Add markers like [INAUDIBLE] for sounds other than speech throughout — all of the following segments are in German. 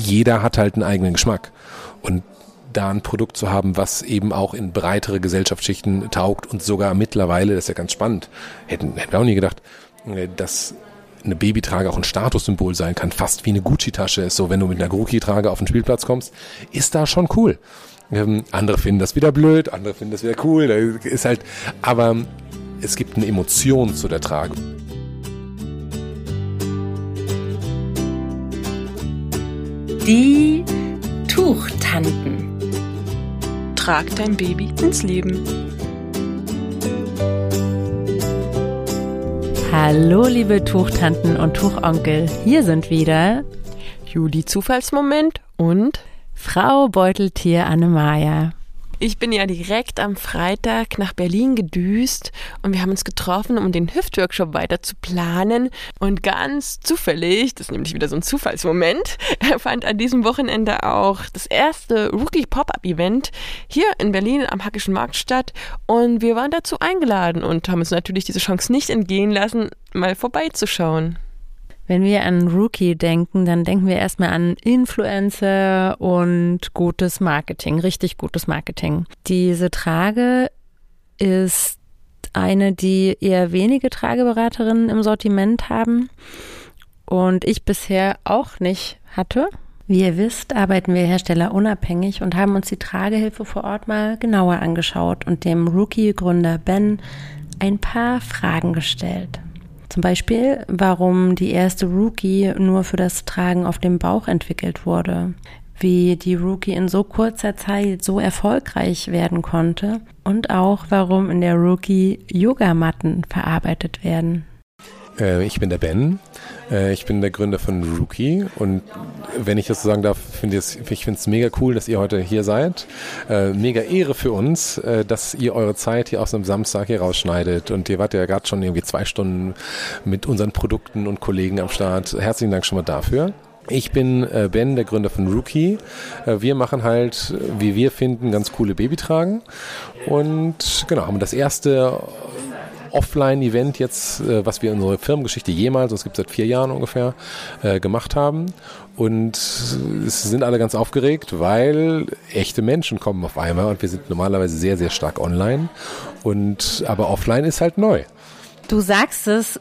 jeder hat halt einen eigenen Geschmack. Und da ein Produkt zu haben, was eben auch in breitere Gesellschaftsschichten taugt und sogar mittlerweile, das ist ja ganz spannend, hätten, hätten wir auch nie gedacht, äh, dass eine Babytrage auch ein Statussymbol sein kann, fast wie eine Gucci-Tasche ist. So, wenn du mit einer Groki-Trage auf den Spielplatz kommst, ist da schon cool. Ähm, andere finden das wieder blöd, andere finden das wieder cool. Ist halt, aber es gibt eine Emotion zu der Trage. Die Tuchtanten. Trag dein Baby ins Leben. Hallo, liebe Tuchtanten und Tuchonkel. Hier sind wieder Juli Zufallsmoment und Frau Beuteltier Annemaja. Ich bin ja direkt am Freitag nach Berlin gedüst und wir haben uns getroffen, um den Hüftworkshop weiter zu planen. Und ganz zufällig, das ist nämlich wieder so ein Zufallsmoment, [LAUGHS] fand an diesem Wochenende auch das erste Rookie Pop-Up Event hier in Berlin am Hackischen Markt statt. Und wir waren dazu eingeladen und haben uns natürlich diese Chance nicht entgehen lassen, mal vorbeizuschauen. Wenn wir an Rookie denken, dann denken wir erstmal an Influencer und gutes Marketing, richtig gutes Marketing. Diese Trage ist eine, die eher wenige Trageberaterinnen im Sortiment haben und ich bisher auch nicht hatte. Wie ihr wisst, arbeiten wir Hersteller unabhängig und haben uns die Tragehilfe vor Ort mal genauer angeschaut und dem Rookie-Gründer Ben ein paar Fragen gestellt. Zum Beispiel, warum die erste Rookie nur für das Tragen auf dem Bauch entwickelt wurde, wie die Rookie in so kurzer Zeit so erfolgreich werden konnte und auch warum in der Rookie Yogamatten verarbeitet werden. Äh, ich bin der Ben. Äh, ich bin der Gründer von Rookie und wenn ich das so sagen darf, finde ich es mega cool, dass ihr heute hier seid. Äh, mega Ehre für uns, dass ihr eure Zeit hier aus einem Samstag hier rausschneidet und ihr wart ja gerade schon irgendwie zwei Stunden mit unseren Produkten und Kollegen am Start. Herzlichen Dank schon mal dafür. Ich bin äh, Ben, der Gründer von Rookie. Äh, wir machen halt, wie wir finden, ganz coole Babytragen. Und genau, haben das erste Offline-Event jetzt, äh, was wir in unserer Firmengeschichte jemals, das gibt es seit vier Jahren ungefähr, äh, gemacht haben. Und es sind alle ganz aufgeregt, weil echte Menschen kommen auf einmal und wir sind normalerweise sehr, sehr stark online. Und aber offline ist halt neu. Du sagst es,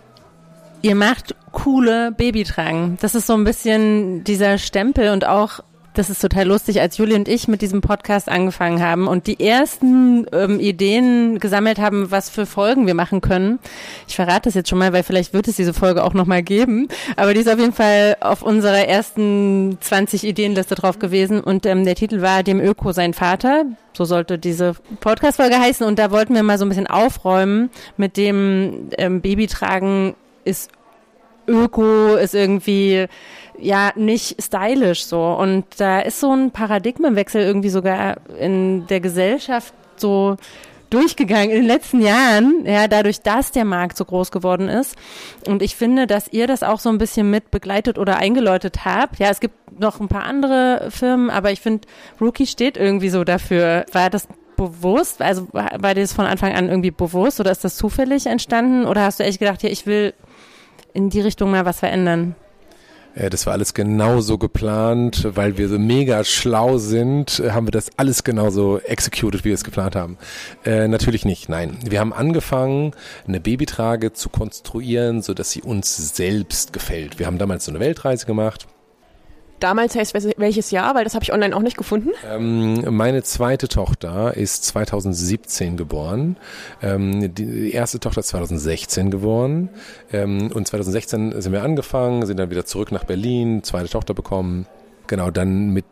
ihr macht coole Babytragen. Das ist so ein bisschen dieser Stempel und auch das ist total lustig, als Julie und ich mit diesem Podcast angefangen haben und die ersten ähm, Ideen gesammelt haben, was für Folgen wir machen können. Ich verrate das jetzt schon mal, weil vielleicht wird es diese Folge auch nochmal geben. Aber die ist auf jeden Fall auf unserer ersten 20 Ideenliste drauf gewesen und ähm, der Titel war Dem Öko sein Vater. So sollte diese Podcast-Folge heißen und da wollten wir mal so ein bisschen aufräumen mit dem ähm, Babytragen ist Öko, ist irgendwie ja nicht stylisch so. Und da ist so ein Paradigmenwechsel irgendwie sogar in der Gesellschaft so durchgegangen in den letzten Jahren, ja, dadurch, dass der Markt so groß geworden ist. Und ich finde, dass ihr das auch so ein bisschen mit begleitet oder eingeläutet habt. Ja, es gibt noch ein paar andere Firmen, aber ich finde, Rookie steht irgendwie so dafür. War das bewusst? Also war dir das von Anfang an irgendwie bewusst oder ist das zufällig entstanden? Oder hast du echt gedacht, ja, ich will in die Richtung mal was verändern? Das war alles genauso geplant, weil wir so mega schlau sind, haben wir das alles genauso executed, wie wir es geplant haben. Äh, natürlich nicht, nein. Wir haben angefangen, eine Babytrage zu konstruieren, so dass sie uns selbst gefällt. Wir haben damals so eine Weltreise gemacht Damals heißt welches Jahr, weil das habe ich online auch nicht gefunden. Ähm, meine zweite Tochter ist 2017 geboren. Ähm, die erste Tochter ist 2016 geboren. Ähm, und 2016 sind wir angefangen, sind dann wieder zurück nach Berlin, zweite Tochter bekommen. Genau, dann mit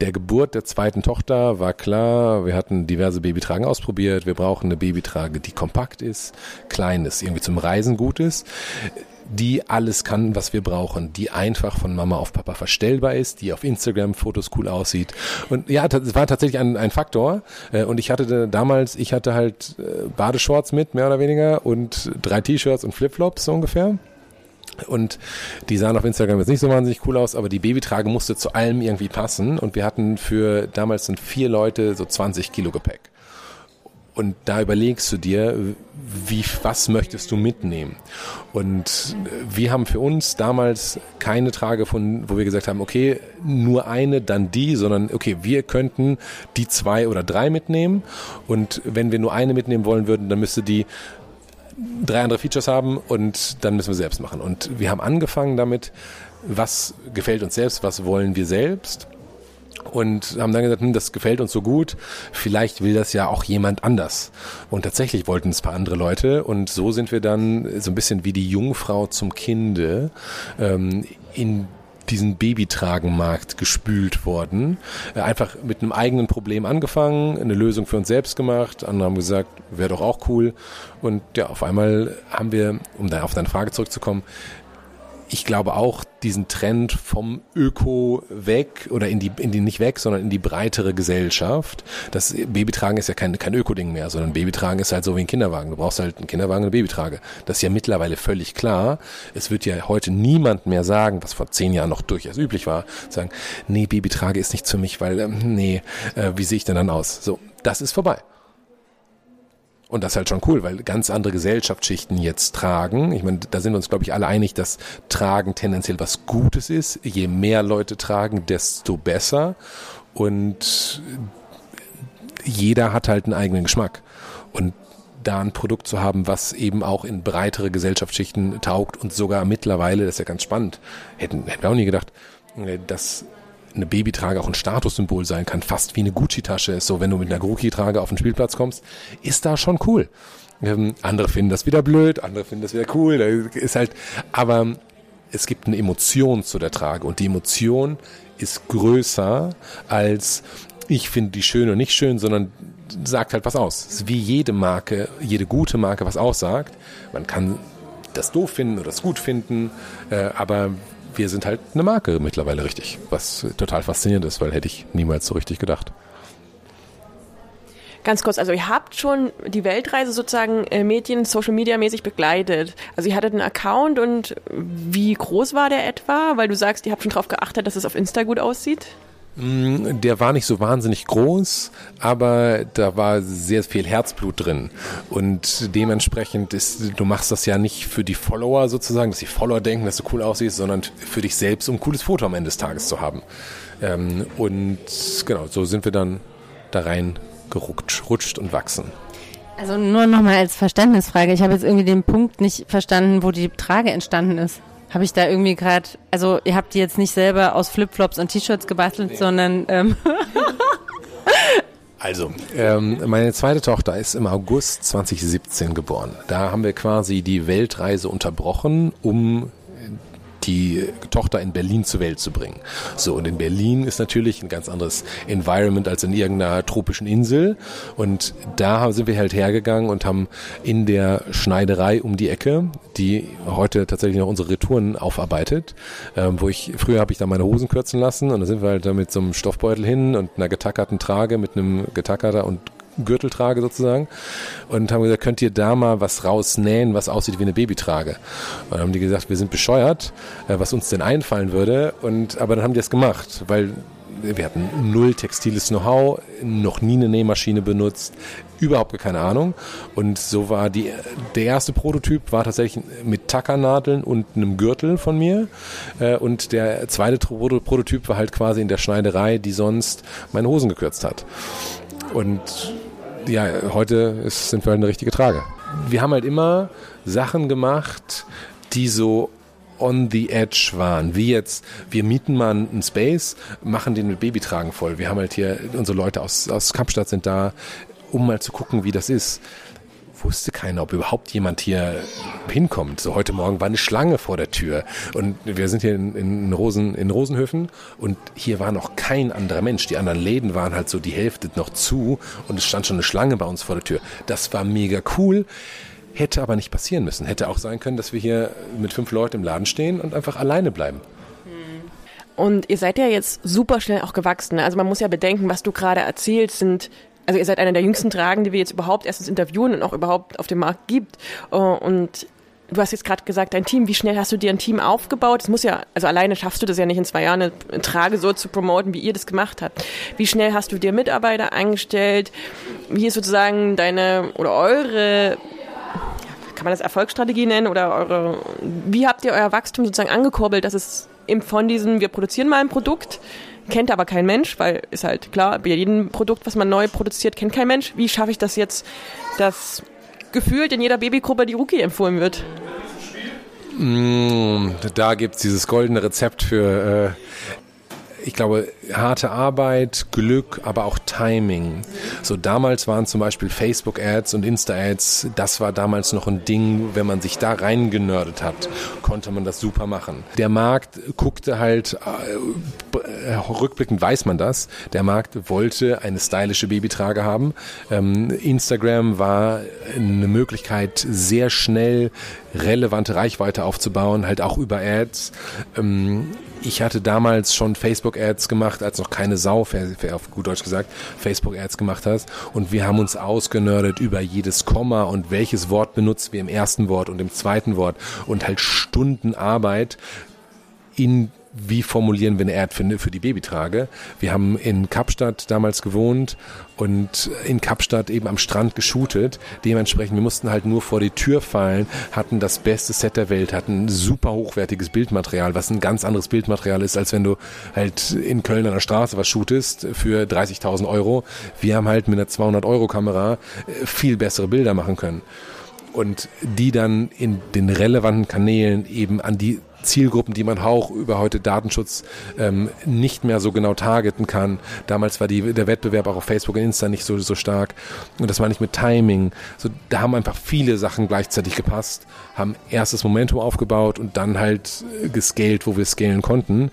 der Geburt der zweiten Tochter war klar, wir hatten diverse Babytragen ausprobiert. Wir brauchen eine Babytrage, die kompakt ist, klein ist, irgendwie zum Reisen gut ist die alles kann, was wir brauchen, die einfach von Mama auf Papa verstellbar ist, die auf Instagram Fotos cool aussieht. Und ja, das war tatsächlich ein, ein Faktor. Äh, und ich hatte damals, ich hatte halt äh, Badeshorts mit, mehr oder weniger, und drei T-Shirts und Flipflops so ungefähr. Und die sahen auf Instagram jetzt nicht so wahnsinnig cool aus, aber die Babytrage musste zu allem irgendwie passen. Und wir hatten für damals sind vier Leute so 20 Kilo Gepäck. Und da überlegst du dir, wie, was möchtest du mitnehmen? Und wir haben für uns damals keine Trage gefunden, wo wir gesagt haben, okay, nur eine, dann die, sondern okay, wir könnten die zwei oder drei mitnehmen. Und wenn wir nur eine mitnehmen wollen würden, dann müsste die drei andere Features haben und dann müssen wir selbst machen. Und wir haben angefangen damit, was gefällt uns selbst, was wollen wir selbst und haben dann gesagt, hm, das gefällt uns so gut, vielleicht will das ja auch jemand anders. Und tatsächlich wollten es ein paar andere Leute und so sind wir dann so ein bisschen wie die Jungfrau zum Kinde ähm, in diesen Babytragenmarkt gespült worden. Äh, einfach mit einem eigenen Problem angefangen, eine Lösung für uns selbst gemacht. Andere haben gesagt, wäre doch auch cool. Und ja, auf einmal haben wir, um da auf deine Frage zurückzukommen, ich glaube auch diesen Trend vom Öko weg oder in die, in die nicht weg, sondern in die breitere Gesellschaft. Das Babytragen ist ja kein, kein Öko-Ding mehr, sondern Babytragen ist halt so wie ein Kinderwagen. Du brauchst halt einen Kinderwagen und eine Babytrage. Das ist ja mittlerweile völlig klar. Es wird ja heute niemand mehr sagen, was vor zehn Jahren noch durchaus üblich war, sagen, nee, Babytrage ist nichts für mich, weil, ähm, nee, äh, wie sehe ich denn dann aus? So, das ist vorbei. Und das ist halt schon cool, weil ganz andere Gesellschaftsschichten jetzt tragen. Ich meine, da sind wir uns, glaube ich, alle einig, dass Tragen tendenziell was Gutes ist. Je mehr Leute tragen, desto besser. Und jeder hat halt einen eigenen Geschmack. Und da ein Produkt zu haben, was eben auch in breitere Gesellschaftsschichten taugt und sogar mittlerweile, das ist ja ganz spannend, hätten, hätten wir auch nie gedacht, äh, dass eine Babytrage auch ein Statussymbol sein kann, fast wie eine Gucci-Tasche ist. So, wenn du mit einer Gucci-Trage auf den Spielplatz kommst, ist da schon cool. Ähm, andere finden das wieder blöd, andere finden das wieder cool. Da ist halt, aber es gibt eine Emotion zu der Trage und die Emotion ist größer als ich finde die schön und nicht schön, sondern sagt halt was aus. Wie jede Marke, jede gute Marke was aussagt. Man kann das doof finden oder das gut finden, äh, aber wir sind halt eine Marke mittlerweile richtig, was total faszinierend ist, weil hätte ich niemals so richtig gedacht. Ganz kurz, also ihr habt schon die Weltreise sozusagen äh, Medien, Social Media mäßig begleitet. Also ihr hattet einen Account und wie groß war der etwa? Weil du sagst, ihr habt schon darauf geachtet, dass es auf Insta gut aussieht. Mm, der war nicht so wahnsinnig groß, aber da war sehr viel Herzblut drin. Und dementsprechend ist, du machst das ja nicht für die Follower sozusagen, dass die Follower denken, dass du cool aussiehst, sondern für dich selbst, um ein cooles Foto am Ende des Tages zu haben. Ähm, und genau, so sind wir dann da rein gerutscht und wachsen. Also nur nochmal als Verständnisfrage. Ich habe jetzt irgendwie den Punkt nicht verstanden, wo die Trage entstanden ist. Habe ich da irgendwie gerade, also ihr habt die jetzt nicht selber aus Flipflops und T-Shirts gebastelt, nee. sondern ähm [LAUGHS] Also, ähm, meine zweite Tochter ist im August 2017 geboren. Da haben wir quasi die Weltreise unterbrochen, um die Tochter in Berlin zur Welt zu bringen. So, und in Berlin ist natürlich ein ganz anderes Environment als in irgendeiner tropischen Insel. Und da sind wir halt hergegangen und haben in der Schneiderei um die Ecke, die heute tatsächlich noch unsere Retouren aufarbeitet, ähm, wo ich, früher habe ich da meine Hosen kürzen lassen und da sind wir halt da mit so einem Stoffbeutel hin und einer getackerten Trage mit einem getackerter und Gürtel trage sozusagen und haben gesagt, könnt ihr da mal was rausnähen, was aussieht wie eine Babytrage? Und dann haben die gesagt, wir sind bescheuert, äh, was uns denn einfallen würde und aber dann haben die das gemacht, weil wir hatten null textiles Know-how, noch nie eine Nähmaschine benutzt, überhaupt keine Ahnung. Und so war die, der erste Prototyp war tatsächlich mit Tackernadeln und einem Gürtel von mir. Äh, und der zweite Prototyp war halt quasi in der Schneiderei, die sonst meine Hosen gekürzt hat. Und ja, heute ist, sind wir halt eine richtige Trage. Wir haben halt immer Sachen gemacht, die so on the edge waren. Wie jetzt, wir mieten mal einen Space, machen den mit Babytragen voll. Wir haben halt hier, unsere Leute aus, aus Kapstadt sind da, um mal zu gucken, wie das ist wusste keiner, ob überhaupt jemand hier hinkommt. So heute Morgen war eine Schlange vor der Tür und wir sind hier in, in, Rosen, in Rosenhöfen und hier war noch kein anderer Mensch. Die anderen Läden waren halt so die Hälfte noch zu und es stand schon eine Schlange bei uns vor der Tür. Das war mega cool. Hätte aber nicht passieren müssen. Hätte auch sein können, dass wir hier mit fünf Leuten im Laden stehen und einfach alleine bleiben. Und ihr seid ja jetzt super schnell auch gewachsen. Also man muss ja bedenken, was du gerade erzählst, sind also ihr seid einer der jüngsten Tragen, die wir jetzt überhaupt erstens interviewen und auch überhaupt auf dem Markt gibt. Äh, und du hast jetzt gerade gesagt, dein Team, wie schnell hast du dir ein Team aufgebaut? Es muss ja, also alleine schaffst du das ja nicht in zwei Jahren, eine Trage so zu promoten, wie ihr das gemacht habt. Wie schnell hast du dir Mitarbeiter eingestellt? Wie ist sozusagen deine oder eure kann man das Erfolgsstrategie nennen oder eure, wie habt ihr euer Wachstum sozusagen angekurbelt, dass es von diesem, wir produzieren mal ein Produkt, kennt aber kein Mensch, weil ist halt klar, bei jedem Produkt, was man neu produziert, kennt kein Mensch. Wie schaffe ich das jetzt, dass gefühlt in jeder Babygruppe die Rookie empfohlen wird? Mm, da gibt es dieses goldene Rezept für äh, ich glaube, harte Arbeit, Glück, aber auch Timing. So damals waren zum Beispiel Facebook-Ads und Insta-Ads, das war damals noch ein Ding, wenn man sich da reingenördet hat, konnte man das super machen. Der Markt guckte halt, äh, rückblickend weiß man das, der Markt wollte eine stylische Babytrage haben. Ähm, Instagram war eine Möglichkeit, sehr schnell relevante Reichweite aufzubauen, halt auch über Ads. Ähm, ich hatte damals schon Facebook-Ads gemacht, als noch keine Sau, auf gut Deutsch gesagt, Facebook-Ads gemacht hast. Und wir haben uns ausgenördet über jedes Komma und welches Wort benutzen wir im ersten Wort und im zweiten Wort und halt Stunden Arbeit in wie formulieren wir eine Ad für, die Babytrage. Wir haben in Kapstadt damals gewohnt und in Kapstadt eben am Strand geshootet. Dementsprechend, wir mussten halt nur vor die Tür fallen, hatten das beste Set der Welt, hatten super hochwertiges Bildmaterial, was ein ganz anderes Bildmaterial ist, als wenn du halt in Köln an der Straße was shootest für 30.000 Euro. Wir haben halt mit einer 200 Euro Kamera äh, viel bessere Bilder machen können und die dann in den relevanten Kanälen eben an die Zielgruppen, die man auch über heute Datenschutz ähm, nicht mehr so genau targeten kann. Damals war die, der Wettbewerb auch auf Facebook und Insta nicht so, so stark. Und das war nicht mit Timing. So, da haben einfach viele Sachen gleichzeitig gepasst, haben erstes Momentum aufgebaut und dann halt äh, gescaled, wo wir scalen konnten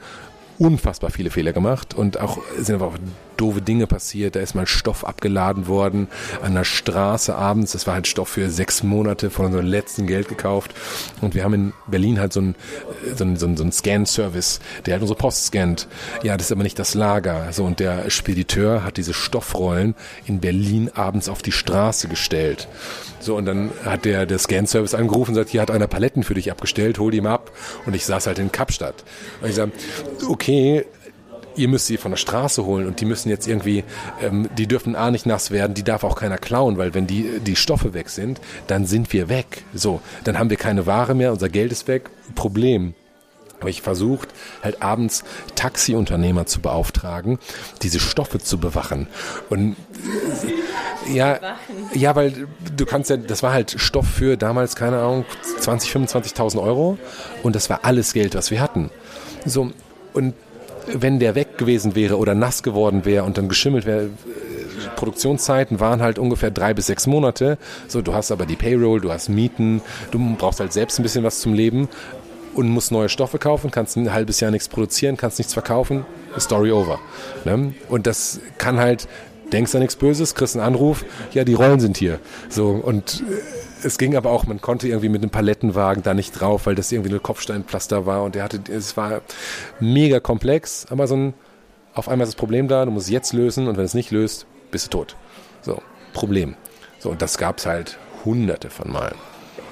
unfassbar viele Fehler gemacht und auch sind aber auch doofe Dinge passiert. Da ist mal Stoff abgeladen worden an der Straße abends. Das war halt Stoff für sechs Monate von unserem letzten Geld gekauft. Und wir haben in Berlin halt so einen so ein, so ein, so ein Scan-Service, der halt unsere Post scannt. Ja, das ist aber nicht das Lager. So, und der Spediteur hat diese Stoffrollen in Berlin abends auf die Straße gestellt. So, und dann hat der, der Scan-Service angerufen und sagt, hier hat einer Paletten für dich abgestellt, hol die mal ab. Und ich saß halt in Kapstadt. Und ich sage, okay, ihr müsst sie von der Straße holen und die müssen jetzt irgendwie, ähm, die dürfen A nicht nass werden, die darf auch keiner klauen, weil wenn die, die Stoffe weg sind, dann sind wir weg. So, dann haben wir keine Ware mehr, unser Geld ist weg, Problem. Aber ich versucht, halt abends Taxiunternehmer zu beauftragen, diese Stoffe zu bewachen. Und ja, ja, weil du kannst ja, das war halt Stoff für damals, keine Ahnung, 20, 25.000 Euro und das war alles Geld, was wir hatten. So, und wenn der weg gewesen wäre oder nass geworden wäre und dann geschimmelt wäre, Produktionszeiten waren halt ungefähr drei bis sechs Monate. So, du hast aber die Payroll, du hast Mieten, du brauchst halt selbst ein bisschen was zum Leben und musst neue Stoffe kaufen, kannst ein halbes Jahr nichts produzieren, kannst nichts verkaufen, Story over. Ne? Und das kann halt denkst an nichts Böses, kriegst einen Anruf, ja, die Rollen sind hier. So, und äh, es ging aber auch, man konnte irgendwie mit einem Palettenwagen da nicht drauf, weil das irgendwie eine Kopfsteinpflaster war und der hatte, es war mega komplex, aber so ein, auf einmal ist das Problem da, du musst es jetzt lösen und wenn es nicht löst, bist du tot. So, Problem. So, und das gab es halt hunderte von Malen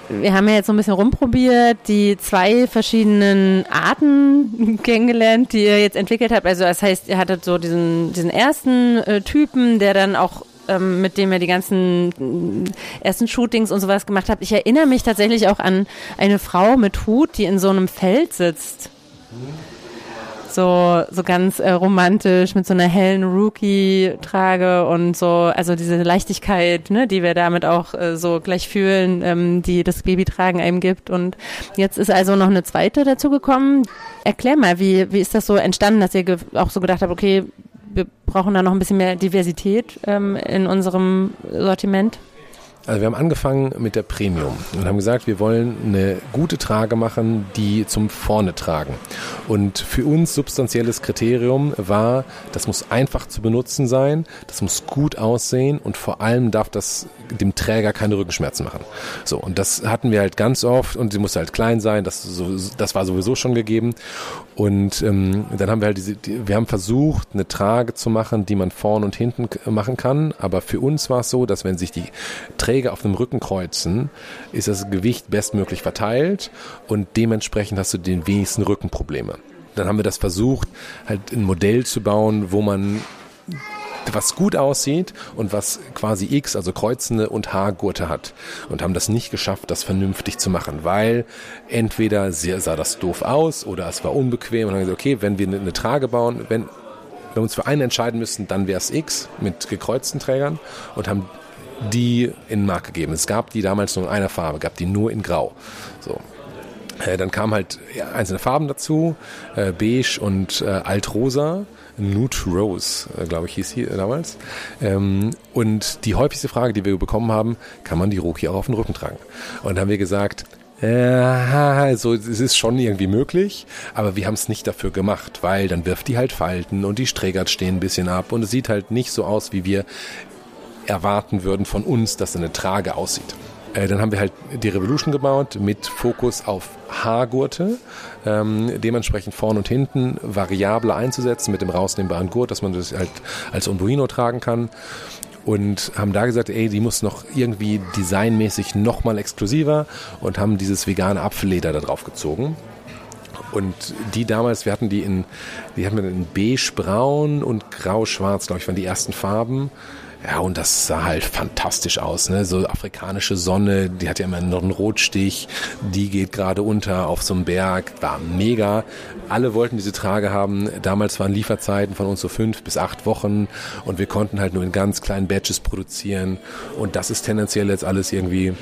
wir haben ja jetzt so ein bisschen rumprobiert, die zwei verschiedenen Arten [LAUGHS] kennengelernt, die ihr jetzt entwickelt habt. Also das heißt, ihr hattet so diesen, diesen ersten äh, Typen, der dann auch ähm, mit dem ihr die ganzen äh, ersten Shootings und sowas gemacht habt. Ich erinnere mich tatsächlich auch an eine Frau mit Hut, die in so einem Feld sitzt. So, so ganz äh, romantisch mit so einer hellen Rookie-Trage und so, also diese Leichtigkeit, ne, die wir damit auch äh, so gleich fühlen, ähm, die das Babytragen einem gibt. Und jetzt ist also noch eine zweite dazu gekommen. Erklär mal, wie, wie ist das so entstanden, dass ihr auch so gedacht habt, okay, wir brauchen da noch ein bisschen mehr Diversität ähm, in unserem Sortiment? Also wir haben angefangen mit der Premium und haben gesagt, wir wollen eine gute Trage machen, die zum Vorne tragen. Und für uns substanzielles Kriterium war, das muss einfach zu benutzen sein, das muss gut aussehen und vor allem darf das dem Träger keine Rückenschmerzen machen. So, und das hatten wir halt ganz oft und sie musste halt klein sein, das, das war sowieso schon gegeben. Und ähm, dann haben wir halt diese, die, wir haben versucht, eine Trage zu machen, die man vorn und hinten machen kann. Aber für uns war es so, dass wenn sich die Träger auf einem Rücken kreuzen, ist das Gewicht bestmöglich verteilt und dementsprechend hast du den wenigsten Rückenprobleme. Dann haben wir das versucht, halt ein Modell zu bauen, wo man was gut aussieht und was quasi X, also kreuzende und H-Gurte hat. Und haben das nicht geschafft, das vernünftig zu machen, weil entweder sah das doof aus oder es war unbequem und haben gesagt, okay, wenn wir eine Trage bauen, wenn, wenn wir uns für einen entscheiden müssten, dann wäre es X mit gekreuzten Trägern und haben die in Mark gegeben. Es gab die damals nur in einer Farbe, gab die nur in Grau. So. Äh, dann kamen halt einzelne Farben dazu, äh, beige und äh, altrosa. Nude Rose, äh, glaube ich, hieß sie damals. Ähm, und die häufigste Frage, die wir bekommen haben, kann man die Roki auch auf den Rücken tragen? Und dann haben wir gesagt, äh, also es ist schon irgendwie möglich, aber wir haben es nicht dafür gemacht, weil dann wirft die halt Falten und die Strägert stehen ein bisschen ab und es sieht halt nicht so aus, wie wir erwarten würden von uns, dass eine Trage aussieht. Äh, dann haben wir halt die Revolution gebaut mit Fokus auf Haargurte, ähm, dementsprechend vorn und hinten variabler einzusetzen mit dem rausnehmbaren Gurt, dass man das halt als Umbuino tragen kann und haben da gesagt, ey, die muss noch irgendwie designmäßig nochmal exklusiver und haben dieses vegane Apfelleder da drauf gezogen. Und die damals, wir hatten die in, die hatten wir in beige, braun und grau-schwarz, glaube ich, waren die ersten Farben. Ja, und das sah halt fantastisch aus, ne? So afrikanische Sonne, die hat ja immer noch einen Rotstich, die geht gerade unter auf so einem Berg, war mega. Alle wollten diese Trage haben. Damals waren Lieferzeiten von uns so fünf bis acht Wochen und wir konnten halt nur in ganz kleinen Batches produzieren. Und das ist tendenziell jetzt alles irgendwie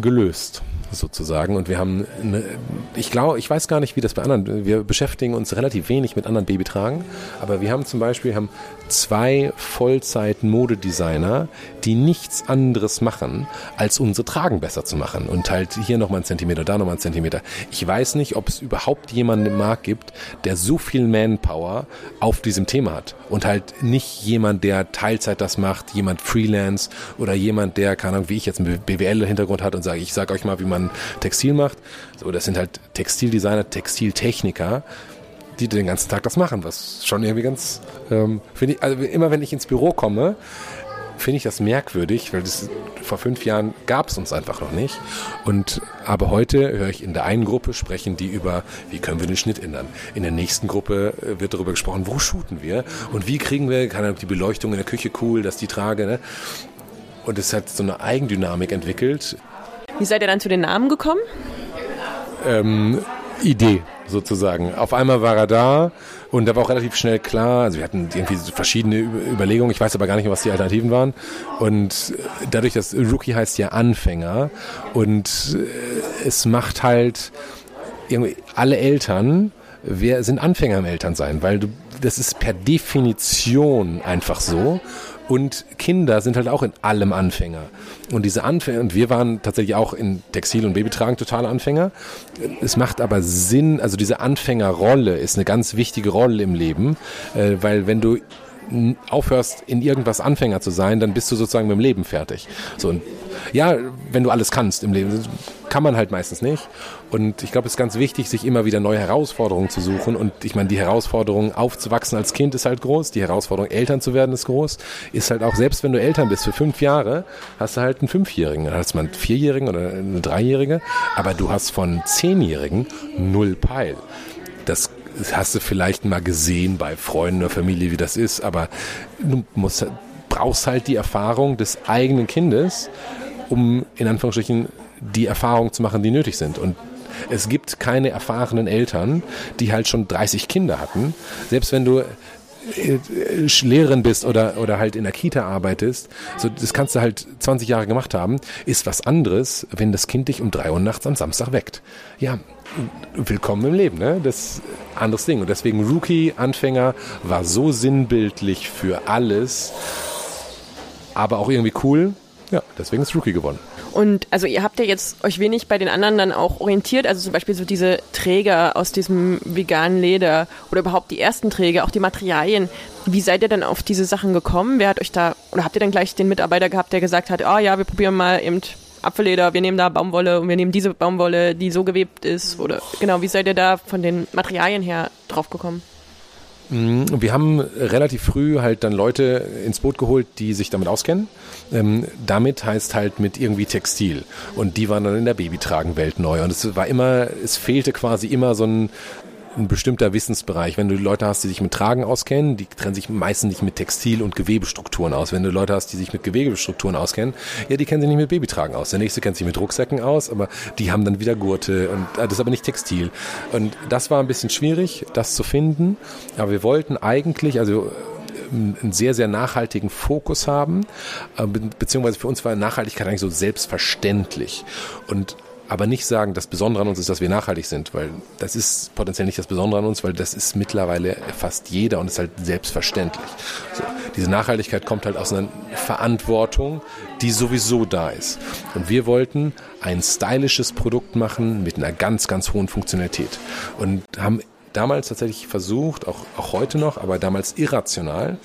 gelöst sozusagen. Und wir haben, eine, ich glaube, ich weiß gar nicht, wie das bei anderen, wir beschäftigen uns relativ wenig mit anderen Babytragen, aber wir haben zum Beispiel haben zwei Vollzeit-Modedesigner, die nichts anderes machen, als unsere Tragen besser zu machen. Und halt hier nochmal ein Zentimeter, da nochmal ein Zentimeter. Ich weiß nicht, ob es überhaupt jemanden im Markt gibt, der so viel Manpower auf diesem Thema hat. Und halt nicht jemand, der Teilzeit das macht, jemand Freelance oder jemand, der, keine Ahnung, wie ich jetzt einen BWL-Hintergrund hat und sage, ich sage euch mal, wie man Textil macht. So, das sind halt Textildesigner, Textiltechniker, die den ganzen Tag das machen, was schon irgendwie ganz, ähm, finde ich, also immer wenn ich ins Büro komme, finde ich das merkwürdig, weil das vor fünf Jahren gab es uns einfach noch nicht. Und aber heute höre ich in der einen Gruppe sprechen die über, wie können wir den Schnitt ändern. In der nächsten Gruppe äh, wird darüber gesprochen, wo shooten wir und wie kriegen wir, keine Ahnung, die Beleuchtung in der Küche cool, dass die trage. Ne? Und es hat so eine Eigendynamik entwickelt. Wie seid ihr dann zu den Namen gekommen? Ähm, Idee sozusagen. Auf einmal war er da und da war auch relativ schnell klar, also wir hatten irgendwie verschiedene Überlegungen, ich weiß aber gar nicht mehr, was die Alternativen waren. Und dadurch, dass Rookie heißt ja Anfänger und äh, es macht halt irgendwie alle Eltern wer sind Anfänger im Elternsein, weil du, das ist per Definition einfach so. Und Kinder sind halt auch in allem Anfänger. Und diese Anfänger, und wir waren tatsächlich auch in Textil- und Babytragen totale Anfänger. Es macht aber Sinn, also diese Anfängerrolle ist eine ganz wichtige Rolle im Leben, äh, weil wenn du aufhörst, in irgendwas Anfänger zu sein, dann bist du sozusagen mit dem Leben fertig. So, und ja, wenn du alles kannst im Leben, kann man halt meistens nicht. Und ich glaube, es ist ganz wichtig, sich immer wieder neue Herausforderungen zu suchen. Und ich meine, die Herausforderung, aufzuwachsen als Kind ist halt groß. Die Herausforderung, Eltern zu werden, ist groß. Ist halt auch, selbst wenn du Eltern bist für fünf Jahre, hast du halt einen Fünfjährigen. Dann hast du einen Vierjährigen oder eine Dreijährige. Aber du hast von Zehnjährigen null Peil. Das das hast du vielleicht mal gesehen bei Freunden oder Familie, wie das ist, aber du musst, brauchst halt die Erfahrung des eigenen Kindes, um in Anführungsstrichen die Erfahrungen zu machen, die nötig sind. Und es gibt keine erfahrenen Eltern, die halt schon 30 Kinder hatten. Selbst wenn du äh, Lehrerin bist oder, oder halt in der Kita arbeitest, so, das kannst du halt 20 Jahre gemacht haben, ist was anderes, wenn das Kind dich um drei Uhr nachts am Samstag weckt. Ja, willkommen im Leben, ne? Das ist ein anderes Ding. Und deswegen Rookie, Anfänger, war so sinnbildlich für alles, aber auch irgendwie cool. Ja, deswegen ist Rookie gewonnen. Und also ihr habt ja jetzt euch wenig bei den anderen dann auch orientiert, also zum Beispiel so diese Träger aus diesem veganen Leder oder überhaupt die ersten Träger, auch die Materialien. Wie seid ihr dann auf diese Sachen gekommen? Wer hat euch da, oder habt ihr dann gleich den Mitarbeiter gehabt, der gesagt hat, oh, ja, wir probieren mal eben Apfelleder, wir nehmen da Baumwolle und wir nehmen diese Baumwolle, die so gewebt ist? Oder genau, wie seid ihr da von den Materialien her drauf gekommen? Mm, wir haben relativ früh halt dann Leute ins Boot geholt, die sich damit auskennen. Ähm, damit heißt halt mit irgendwie Textil. Und die waren dann in der Babytragenwelt neu. Und es war immer, es fehlte quasi immer so ein, ein bestimmter Wissensbereich. Wenn du Leute hast, die sich mit Tragen auskennen, die trennen sich meistens nicht mit Textil- und Gewebestrukturen aus. Wenn du Leute hast, die sich mit Gewebestrukturen auskennen, ja, die kennen sich nicht mit Babytragen aus. Der nächste kennt sich mit Rucksäcken aus, aber die haben dann wieder Gurte und äh, das ist aber nicht Textil. Und das war ein bisschen schwierig, das zu finden. Aber wir wollten eigentlich, also äh, einen sehr, sehr nachhaltigen Fokus haben, äh, beziehungsweise für uns war Nachhaltigkeit eigentlich so selbstverständlich. Und aber nicht sagen, das Besondere an uns ist, dass wir nachhaltig sind, weil das ist potenziell nicht das Besondere an uns, weil das ist mittlerweile fast jeder und ist halt selbstverständlich. So, diese Nachhaltigkeit kommt halt aus einer Verantwortung, die sowieso da ist. Und wir wollten ein stylisches Produkt machen mit einer ganz, ganz hohen Funktionalität und haben damals tatsächlich versucht, auch, auch heute noch, aber damals irrational,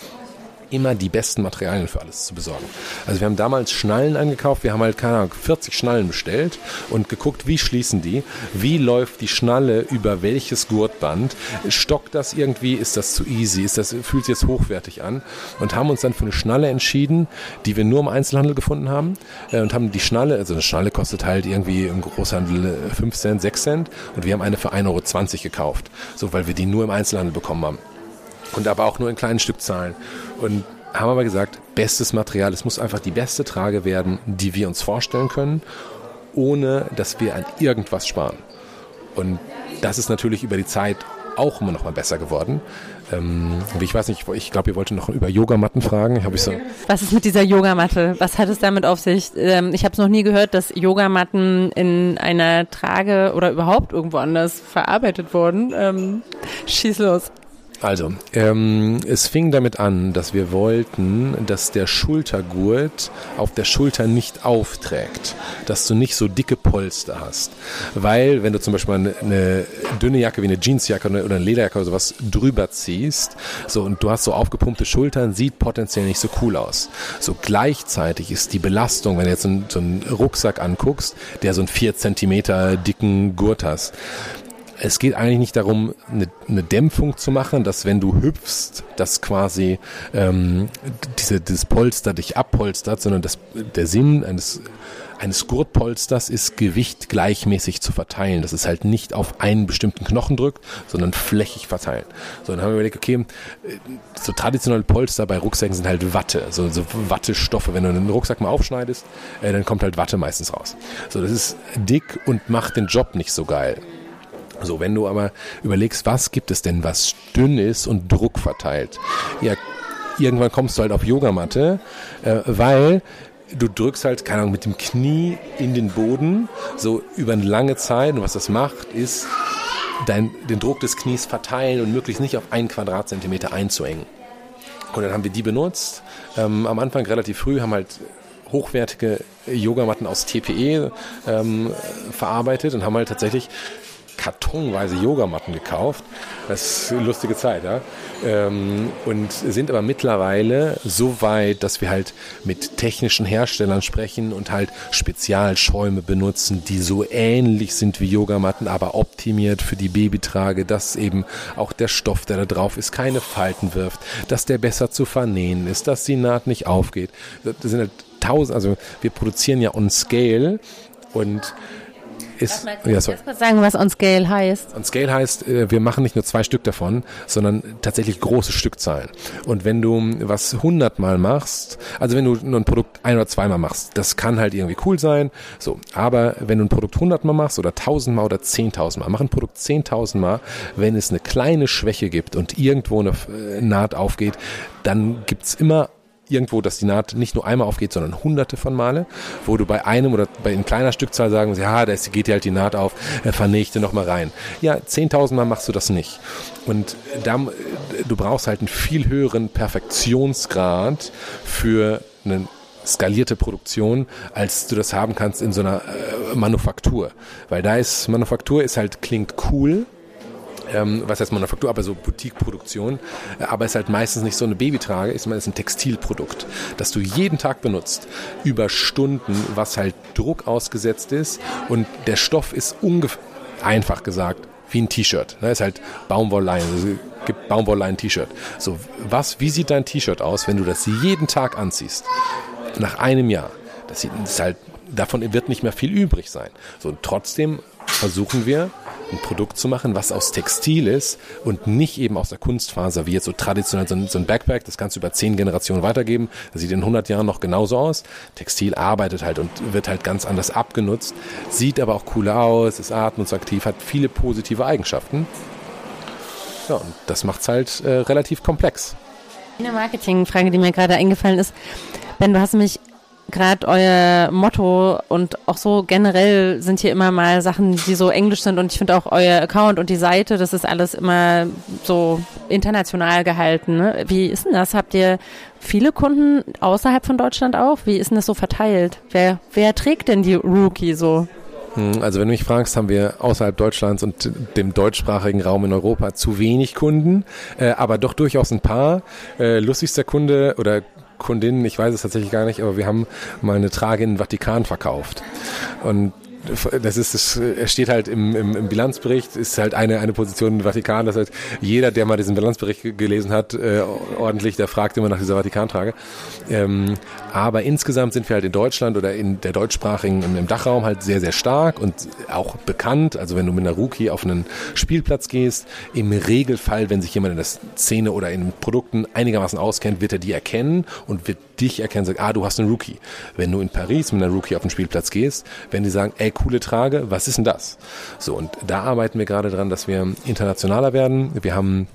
immer die besten Materialien für alles zu besorgen. Also wir haben damals Schnallen angekauft, wir haben halt, keine Ahnung, 40 Schnallen bestellt und geguckt, wie schließen die, wie läuft die Schnalle über welches Gurtband, stockt das irgendwie, ist das zu easy, ist das, fühlt sich jetzt hochwertig an? Und haben uns dann für eine Schnalle entschieden, die wir nur im Einzelhandel gefunden haben äh, und haben die Schnalle, also eine Schnalle kostet halt irgendwie im Großhandel 5 äh, Cent, 6 Cent. Und wir haben eine für 1,20 Euro gekauft, so weil wir die nur im Einzelhandel bekommen haben und aber auch nur in kleinen Stückzahlen. Und haben aber gesagt, bestes Material, es muss einfach die beste Trage werden, die wir uns vorstellen können, ohne dass wir an irgendwas sparen. Und das ist natürlich über die Zeit auch immer noch mal besser geworden. Ähm, ich weiß nicht, ich glaube, ihr wolltet noch über Yogamatten fragen. Ich so Was ist mit dieser Yogamatte? Was hat es damit auf sich? Ähm, ich habe es noch nie gehört, dass Yogamatten in einer Trage oder überhaupt irgendwo anders verarbeitet wurden. Ähm, schieß los. Also, ähm, es fing damit an, dass wir wollten, dass der Schultergurt auf der Schulter nicht aufträgt, dass du nicht so dicke Polster hast. Weil, wenn du zum Beispiel eine, eine dünne Jacke wie eine Jeansjacke oder eine Lederjacke oder sowas drüber ziehst, so und du hast so aufgepumpte Schultern, sieht potenziell nicht so cool aus. So gleichzeitig ist die Belastung, wenn du jetzt so einen, so einen Rucksack anguckst, der so einen vier Zentimeter dicken Gurt hast, es geht eigentlich nicht darum, eine, eine, Dämpfung zu machen, dass wenn du hüpfst, dass quasi ähm, diese, dieses Polster dich abpolstert, sondern das, der Sinn eines eines Gurtpolsters ist Gewicht gleichmäßig zu verteilen. Das ist halt nicht auf einen bestimmten Knochen drückt, sondern flächig verteilen. So, dann haben wir überlegt, okay, so traditionelle Polster bei Rucksäcken sind halt Watte, so, so Wattestoffe. Wenn du einen Rucksack mal aufschneidest, äh, dann kommt halt Watte meistens raus. So, das ist dick und macht den Job nicht so geil. So, wenn du aber überlegst, was gibt es denn, was dünn ist und Druck verteilt? Ja, irgendwann kommst du halt auf Yogamatte, äh, weil du drückst halt, keine Ahnung, mit dem Knie in den Boden, so über eine lange Zeit. Und was das macht, ist, dein, den Druck des Knies verteilen und möglichst nicht auf einen Quadratzentimeter einzuengen. Und dann haben wir die benutzt. Ähm, am Anfang relativ früh haben halt hochwertige Yogamatten aus TPE ähm, verarbeitet und haben halt tatsächlich kartonweise Yogamatten gekauft. Das ist eine lustige Zeit, ja. Ähm, und sind aber mittlerweile so weit, dass wir halt mit technischen Herstellern sprechen und halt Spezialschäume benutzen, die so ähnlich sind wie Yogamatten, aber optimiert für die Babytrage, dass eben auch der Stoff, der da drauf ist, keine Falten wirft, dass der besser zu vernähen ist, dass die Naht nicht aufgeht. Das sind halt tausend, also wir produzieren ja on scale und ist. Mal, ja, sorry. kurz sagen, was on scale heißt. On scale heißt, äh, wir machen nicht nur zwei Stück davon, sondern tatsächlich große Stückzahlen. Und wenn du was hundertmal machst, also wenn du nur ein Produkt ein oder zweimal machst, das kann halt irgendwie cool sein. So, aber wenn du ein Produkt hundertmal machst oder tausendmal oder zehntausendmal, mach ein Produkt zehntausendmal, wenn es eine kleine Schwäche gibt und irgendwo eine äh, Naht aufgeht, dann gibt's immer irgendwo, dass die Naht nicht nur einmal aufgeht, sondern hunderte von Male, wo du bei einem oder bei in kleiner Stückzahl sagen musst, ja, da geht dir halt die Naht auf, äh, vernichte noch mal rein. Ja, 10.000 Mal machst du das nicht. Und da, du brauchst halt einen viel höheren Perfektionsgrad für eine skalierte Produktion, als du das haben kannst in so einer äh, Manufaktur. Weil da ist, Manufaktur ist halt, klingt cool, ähm, was heißt Manufaktur, aber so Boutique-Produktion, äh, aber ist halt meistens nicht so eine Babytrage, ist ist ein Textilprodukt, das du jeden Tag benutzt, über Stunden, was halt Druck ausgesetzt ist und der Stoff ist ungefähr, einfach gesagt, wie ein T-Shirt. Ne? Ist halt Baumwolllein, also gibt Baumwolllein-T-Shirt. So, was, wie sieht dein T-Shirt aus, wenn du das jeden Tag anziehst? Nach einem Jahr. Das, sieht, das ist halt, davon wird nicht mehr viel übrig sein. So, trotzdem versuchen wir, ein Produkt zu machen, was aus Textil ist und nicht eben aus der Kunstfaser, wie jetzt so traditionell so ein, Backpack, das kannst du über zehn Generationen weitergeben, das sieht in 100 Jahren noch genauso aus. Textil arbeitet halt und wird halt ganz anders abgenutzt, sieht aber auch cooler aus, ist atmungsaktiv, hat viele positive Eigenschaften. Ja, und das macht's halt äh, relativ komplex. Eine Marketingfrage, die mir gerade eingefallen ist. Ben, du hast mich gerade euer Motto und auch so generell sind hier immer mal Sachen, die so englisch sind und ich finde auch euer Account und die Seite, das ist alles immer so international gehalten. Ne? Wie ist denn das? Habt ihr viele Kunden außerhalb von Deutschland auch? Wie ist denn das so verteilt? Wer, wer trägt denn die Rookie so? Hm, also wenn du mich fragst, haben wir außerhalb Deutschlands und dem deutschsprachigen Raum in Europa zu wenig Kunden, äh, aber doch durchaus ein paar. Äh, lustigster Kunde oder Kundinnen, ich weiß es tatsächlich gar nicht, aber wir haben mal eine Trage in den Vatikan verkauft. Und das ist, es steht halt im, im, im, Bilanzbericht, ist halt eine, eine Position im Vatikan, das heißt, jeder, der mal diesen Bilanzbericht gelesen hat, äh, ordentlich, der fragt immer nach dieser Vatikantrage. Ähm, aber insgesamt sind wir halt in Deutschland oder in der deutschsprachigen, im, im Dachraum halt sehr, sehr stark und auch bekannt. Also wenn du mit einer Rookie auf einen Spielplatz gehst, im Regelfall, wenn sich jemand in der Szene oder in Produkten einigermaßen auskennt, wird er die erkennen und wird dich erkennen, sagt, ah, du hast einen Rookie. Wenn du in Paris mit einer Rookie auf den Spielplatz gehst, werden die sagen, ey, coole Trage, was ist denn das? So, und da arbeiten wir gerade dran, dass wir internationaler werden. Wir haben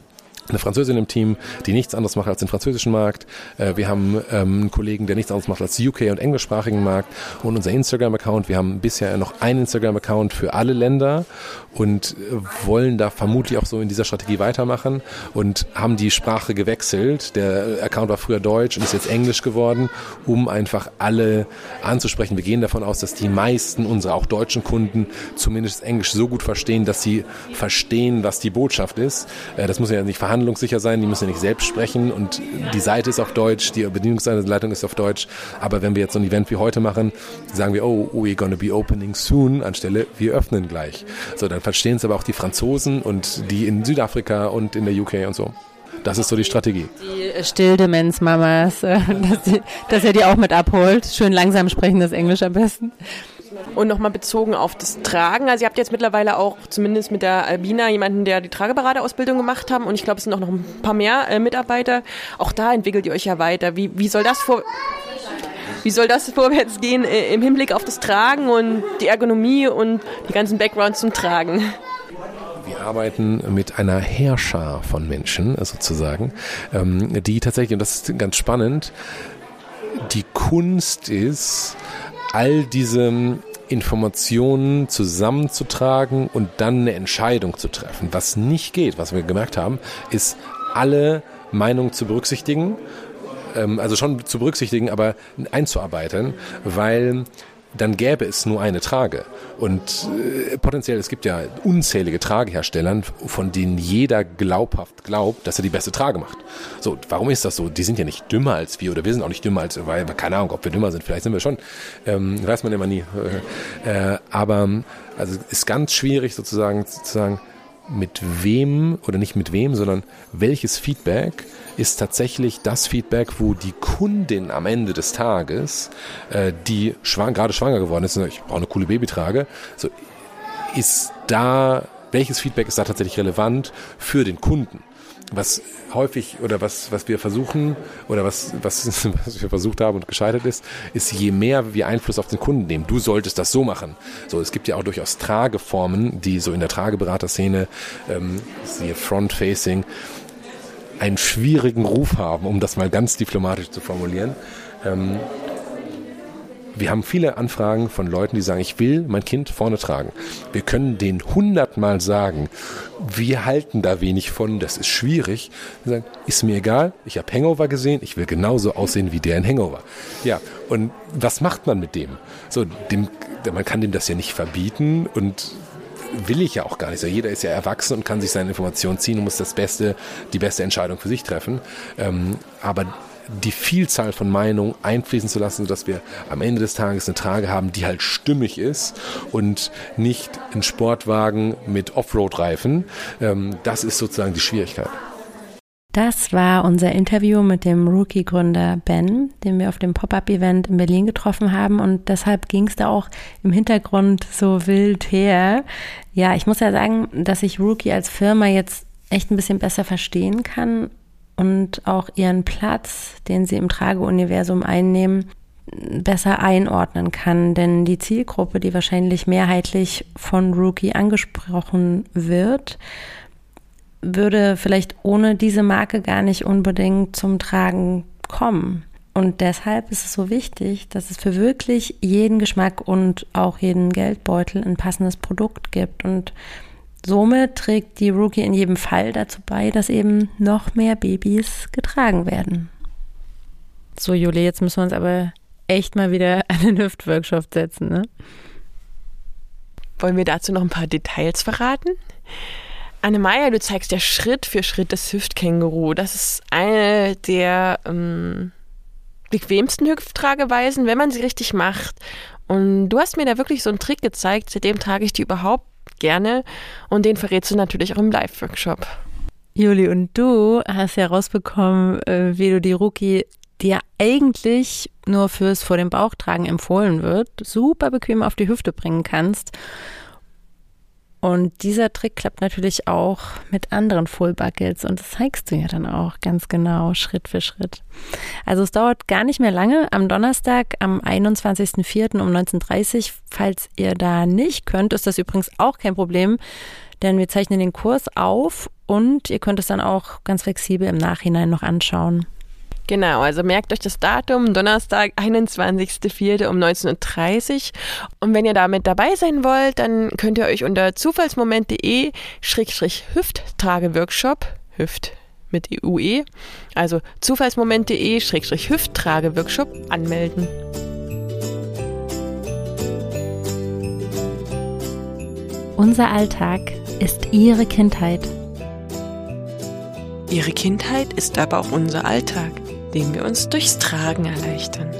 eine Französin im Team, die nichts anderes macht als den französischen Markt. Äh, wir haben ähm, einen Kollegen, der nichts anderes macht als UK- und englischsprachigen Markt. Und unser Instagram-Account, wir haben bisher noch einen Instagram-Account für alle Länder und äh, wollen da vermutlich auch so in dieser Strategie weitermachen und haben die Sprache gewechselt. Der Account war früher Deutsch und ist jetzt Englisch geworden, um einfach alle anzusprechen. Wir gehen davon aus, dass die meisten unserer auch deutschen Kunden zumindest Englisch so gut verstehen, dass sie verstehen, was die Botschaft ist. Äh, das muss ja nicht verhandeln verhandlungssicher sein, die müssen ja nicht selbst sprechen und die Seite ist auf Deutsch, die Bedienungsanleitung ist auf Deutsch. Aber wenn wir jetzt so ein Event wie heute machen, sagen wir, oh, we're gonna be opening soon, anstelle wir öffnen gleich. So, dann verstehen es aber auch die Franzosen und die in Südafrika und in der UK und so. Das ist so die Strategie. Die Stilldemenz-Mamas, äh, [LAUGHS] dass, dass ihr die auch mit abholt. Schön langsam sprechen das Englisch am besten. Und nochmal bezogen auf das Tragen. Also ihr habt jetzt mittlerweile auch zumindest mit der Albina jemanden, der die Trageberaterausbildung gemacht haben. Und ich glaube, es sind auch noch ein paar mehr äh, Mitarbeiter. Auch da entwickelt ihr euch ja weiter. Wie, wie soll das vor... Wie soll das vorwärts gehen äh, im Hinblick auf das Tragen und die Ergonomie und die ganzen Backgrounds zum Tragen? Wir arbeiten mit einer Herrscher von Menschen sozusagen, ähm, die tatsächlich, und das ist ganz spannend, die Kunst ist, all diese Informationen zusammenzutragen und dann eine Entscheidung zu treffen. Was nicht geht, was wir gemerkt haben, ist alle Meinungen zu berücksichtigen, ähm, also schon zu berücksichtigen, aber einzuarbeiten, weil dann gäbe es nur eine Trage. Und äh, potenziell, es gibt ja unzählige Tragehersteller, von denen jeder glaubhaft glaubt, dass er die beste Trage macht. So, warum ist das so? Die sind ja nicht dümmer als wir oder wir sind auch nicht dümmer als, weil, keine Ahnung, ob wir dümmer sind, vielleicht sind wir schon, ähm, weiß man immer nie. Äh, äh, aber also ist ganz schwierig sozusagen zu sagen, mit wem oder nicht mit wem, sondern welches Feedback ist tatsächlich das Feedback, wo die Kundin am Ende des Tages, äh, die schwang, gerade schwanger geworden ist, ich brauche eine coole Babytrage, so ist da, welches Feedback ist da tatsächlich relevant für den Kunden? was häufig oder was, was wir versuchen oder was, was, [LAUGHS] was wir versucht haben und gescheitert ist, ist, je mehr wir Einfluss auf den Kunden nehmen. Du solltest das so machen. So, es gibt ja auch durchaus Trageformen, die so in der Trageberaterszene, ähm, siehe Front-Facing, einen schwierigen Ruf haben, um das mal ganz diplomatisch zu formulieren. Ähm, wir haben viele Anfragen von Leuten, die sagen, ich will mein Kind vorne tragen. Wir können denen hundertmal sagen, wir halten da wenig von, das ist schwierig. Wir sagen, ist mir egal, ich habe Hangover gesehen, ich will genauso aussehen wie der in Hangover. Ja, und was macht man mit dem? So, dem, man kann dem das ja nicht verbieten und will ich ja auch gar nicht. Jeder ist ja erwachsen und kann sich seine Informationen ziehen und muss das Beste, die beste Entscheidung für sich treffen. Ähm, aber die Vielzahl von Meinungen einfließen zu lassen, sodass wir am Ende des Tages eine Trage haben, die halt stimmig ist und nicht ein Sportwagen mit Offroad-Reifen. Ähm, das ist sozusagen die Schwierigkeit. Das war unser Interview mit dem Rookie-Gründer Ben, den wir auf dem Pop-up-Event in Berlin getroffen haben. Und deshalb ging es da auch im Hintergrund so wild her. Ja, ich muss ja sagen, dass ich Rookie als Firma jetzt echt ein bisschen besser verstehen kann und auch ihren Platz, den sie im Trageuniversum einnehmen, besser einordnen kann. Denn die Zielgruppe, die wahrscheinlich mehrheitlich von Rookie angesprochen wird, würde vielleicht ohne diese Marke gar nicht unbedingt zum Tragen kommen. Und deshalb ist es so wichtig, dass es für wirklich jeden Geschmack und auch jeden Geldbeutel ein passendes Produkt gibt. Und somit trägt die Rookie in jedem Fall dazu bei, dass eben noch mehr Babys getragen werden. So, Juli, jetzt müssen wir uns aber echt mal wieder an den Hüftworkshop setzen, ne? Wollen wir dazu noch ein paar Details verraten? Annemaya, du zeigst ja Schritt für Schritt das Hüftkänguru. Das ist eine der ähm, bequemsten Hüfttrageweisen, wenn man sie richtig macht. Und du hast mir da wirklich so einen Trick gezeigt, seitdem trage ich die überhaupt gerne. Und den verrätst du natürlich auch im Live-Workshop. Juli, und du hast ja rausbekommen, äh, wie du die Rookie, die ja eigentlich nur fürs vor dem Bauchtragen empfohlen wird, super bequem auf die Hüfte bringen kannst. Und dieser Trick klappt natürlich auch mit anderen Full Buckets und das zeigst du ja dann auch ganz genau, Schritt für Schritt. Also es dauert gar nicht mehr lange. Am Donnerstag, am 21.04. um 19.30 Uhr, falls ihr da nicht könnt, ist das übrigens auch kein Problem, denn wir zeichnen den Kurs auf und ihr könnt es dann auch ganz flexibel im Nachhinein noch anschauen. Genau, also merkt euch das Datum, Donnerstag, 21.04. um 19.30 Uhr. Und wenn ihr damit dabei sein wollt, dann könnt ihr euch unter zufallsmoment.de-hüfttrageworkshop, Hüft mit UE, also zufallsmoment.de-hüfttrageworkshop anmelden. Unser Alltag ist Ihre Kindheit. Ihre Kindheit ist aber auch unser Alltag den wir uns durchs Tragen erleichtern.